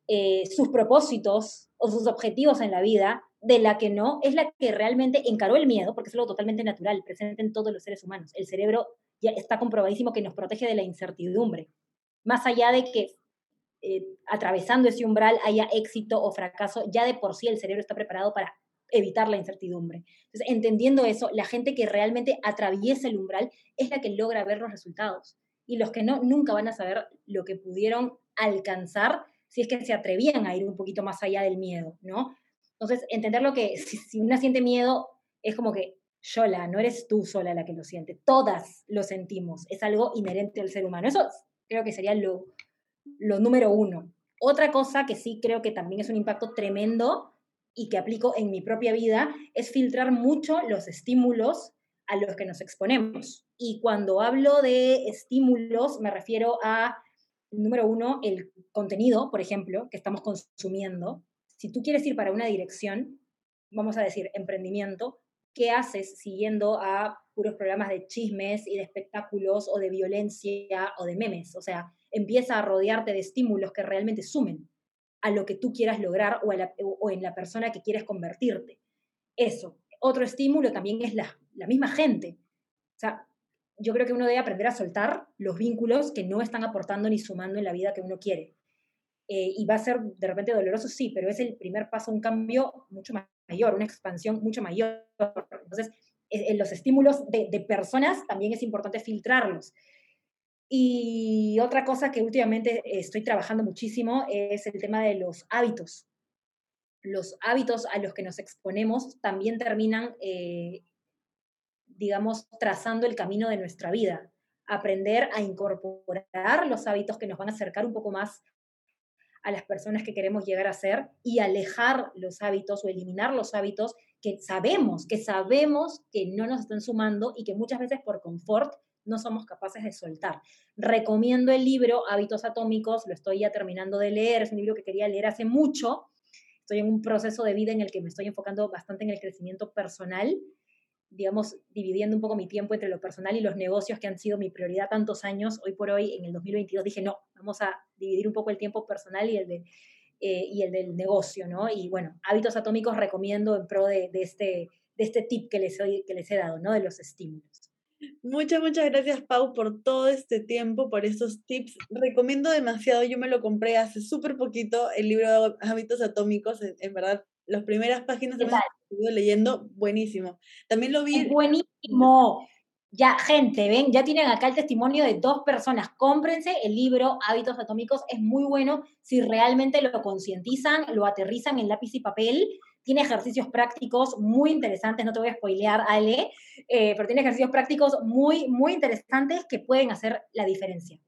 eh, sus propósitos o sus objetivos en la vida de la que no es la que realmente encaró el miedo, porque es algo totalmente natural, presente en todos los seres humanos. El cerebro ya está comprobadísimo que nos protege de la incertidumbre. Más allá de que eh, atravesando ese umbral haya éxito o fracaso, ya de por sí el cerebro está preparado para evitar la incertidumbre. Entonces, entendiendo eso, la gente que realmente atraviesa el umbral es la que logra ver los resultados. Y los que no, nunca van a saber lo que pudieron alcanzar si es que se atrevían a ir un poquito más allá del miedo, ¿no? Entonces, entender lo que, si, si una siente miedo, es como que Yola, no eres tú sola la que lo siente, todas lo sentimos, es algo inherente al ser humano. Eso creo que sería lo número uno. Otra cosa que sí creo que también es un impacto tremendo y que aplico en mi propia vida es filtrar mucho los estímulos a los que nos exponemos. Y cuando hablo de estímulos, me refiero a, número uno, el contenido, por ejemplo, que estamos consumiendo. Si tú quieres ir para una dirección, vamos a decir, emprendimiento, ¿qué haces siguiendo a puros programas de chismes y de espectáculos o de violencia o de memes? O sea, empieza a rodearte de estímulos que realmente sumen a lo que tú quieras lograr o, en la persona que quieres convertirte. Eso. Otro estímulo también es la, misma gente. O sea, yo creo que uno debe aprender a soltar los vínculos que no están aportando ni sumando en la vida que uno quiere. Eh, y va a ser de repente doloroso, sí, pero es el primer paso un cambio mucho mayor, una expansión mucho mayor. Entonces, en los estímulos de, de personas también es importante filtrarlos. Y otra cosa que últimamente estoy trabajando muchísimo es el tema de los hábitos. Los hábitos a los que nos exponemos también terminan, eh, digamos, trazando el camino de nuestra vida. Aprender a incorporar los hábitos que nos van a acercar un poco más a las personas que queremos llegar a ser y alejar los hábitos o eliminar los hábitos que sabemos, que sabemos que no nos están sumando y que muchas veces por confort no somos capaces de soltar. Recomiendo el libro Hábitos Atómicos, lo estoy ya terminando de leer, es un libro que quería leer hace mucho. Estoy en un proceso de vida en el que me estoy enfocando bastante en el crecimiento personal, digamos, dividiendo un poco mi tiempo entre lo personal y los negocios que han sido mi prioridad tantos años. Hoy por hoy, en el 2022, dije, no, vamos a dividir un poco el tiempo personal y el de eh, y el del negocio, ¿no? Y bueno, hábitos atómicos recomiendo en pro de, este, de este tip que les, que les he dado, ¿no? De los estímulos. Muchas, muchas gracias, Pau, por todo este tiempo, por estos tips. Recomiendo demasiado, yo me lo compré hace súper poquito, el libro de Hábitos Atómicos, en, verdad, las primeras páginas que he leyendo, buenísimo. También lo vi. buenísimo. Ya, gente, ven, ya tienen acá el testimonio de dos personas. Cómprense el libro Hábitos Atómicos, es muy bueno si realmente lo concientizan, lo aterrizan en lápiz y papel tiene ejercicios prácticos muy interesantes, no te voy a spoilear, Ale, eh, pero tiene ejercicios prácticos muy, muy interesantes que pueden hacer la diferencia.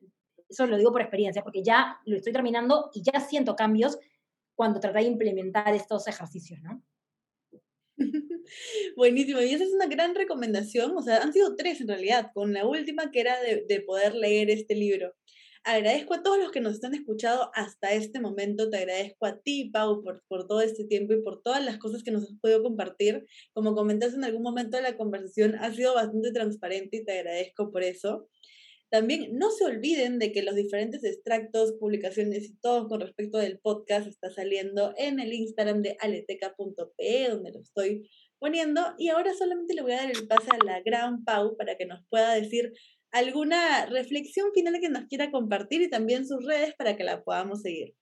Eso lo digo por experiencia, porque ya lo estoy terminando y ya siento cambios cuando traté de implementar estos ejercicios, ¿no? Buenísimo, y esa es una gran recomendación, o sea, han sido tres en realidad, con la última que era de, de poder leer este libro. Agradezco a todos los que nos están escuchando hasta este momento. Te agradezco a ti, Pau, por, por todo este tiempo y por todas las cosas que nos has podido compartir. Como comentaste en algún momento de la conversación, ha sido bastante transparente y te agradezco por eso. También no se olviden de que los diferentes extractos, publicaciones y todo con respecto del podcast está saliendo en el Instagram de aleteca.pe, donde lo estoy poniendo. Y ahora solamente le voy a dar el pase a la gran Pau para que nos pueda decir alguna reflexión final que nos quiera compartir y también sus redes para que la podamos seguir.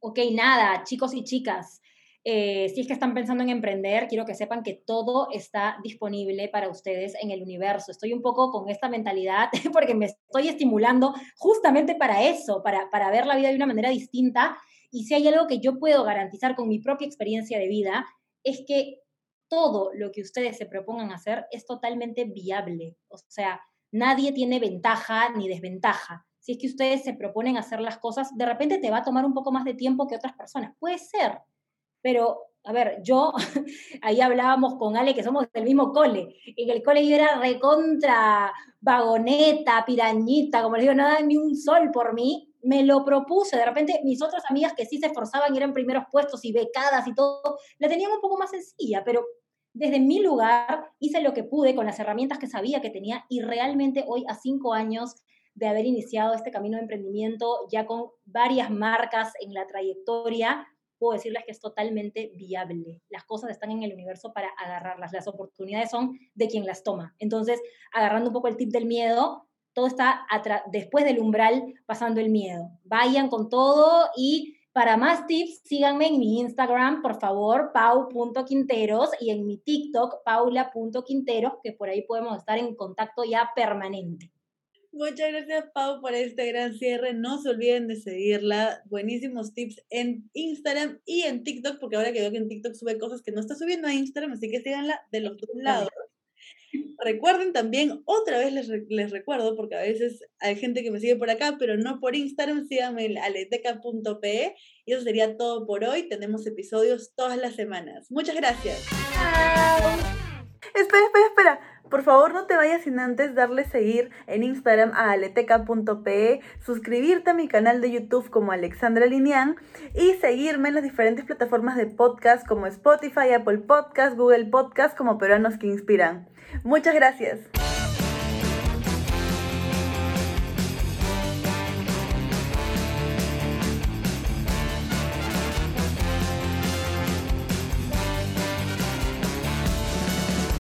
ok, nada, chicos y chicas, eh, si es que están pensando en emprender, quiero que sepan que todo está disponible para ustedes en el universo. Estoy un poco con esta mentalidad porque me estoy estimulando justamente para eso, para, para ver la vida de una manera distinta. Y si hay algo que yo puedo garantizar con mi propia experiencia de vida, es que todo lo que ustedes se propongan hacer es totalmente viable. O sea, nadie tiene ventaja ni desventaja. Si es que ustedes se proponen hacer las cosas, de repente te va a tomar un poco más de tiempo que otras personas. Puede ser, pero, a ver, yo, ahí hablábamos con Ale, que somos del mismo cole. En el cole yo era recontra, vagoneta, pirañita, como les digo, nada, ni un sol por mí. Me lo propuse. De repente, mis otras amigas que sí se esforzaban y eran primeros puestos y becadas y todo, la tenían un poco más sencilla, pero desde mi lugar hice lo que pude con las herramientas que sabía que tenía y realmente hoy, a cinco años de haber iniciado este camino de emprendimiento, ya con varias marcas en la trayectoria, puedo decirles que es totalmente viable. Las cosas están en el universo para agarrarlas. Las oportunidades son de quien las toma. Entonces, agarrando un poco el tip del miedo, todo está después del umbral pasando el miedo. Vayan con todo y para más tips, síganme en mi Instagram, por favor, pau.quinteros y en mi TikTok, paula.quinteros, que por ahí podemos estar en contacto ya permanente. Muchas gracias, Pau, por este gran cierre. No se olviden de seguirla. Buenísimos tips en Instagram y en TikTok, porque ahora que veo que en TikTok sube cosas que no está subiendo a Instagram, así que síganla de los dos lados. Recuerden también, otra vez les, les, recuerdo, porque a veces hay gente que me sigue por acá, pero no por Instagram, síganme en aleteca.pe. Y eso sería todo por hoy. Tenemos episodios todas las semanas. Muchas gracias. Espera, espera, espera. Por favor, no te vayas sin antes darle seguir en Instagram a aleteca.pe, suscribirte a mi canal de YouTube como Alexandra Linian y seguirme en las diferentes plataformas de podcast como Spotify, Apple Podcast, Google Podcast como Peruanos que Inspiran. Muchas gracias.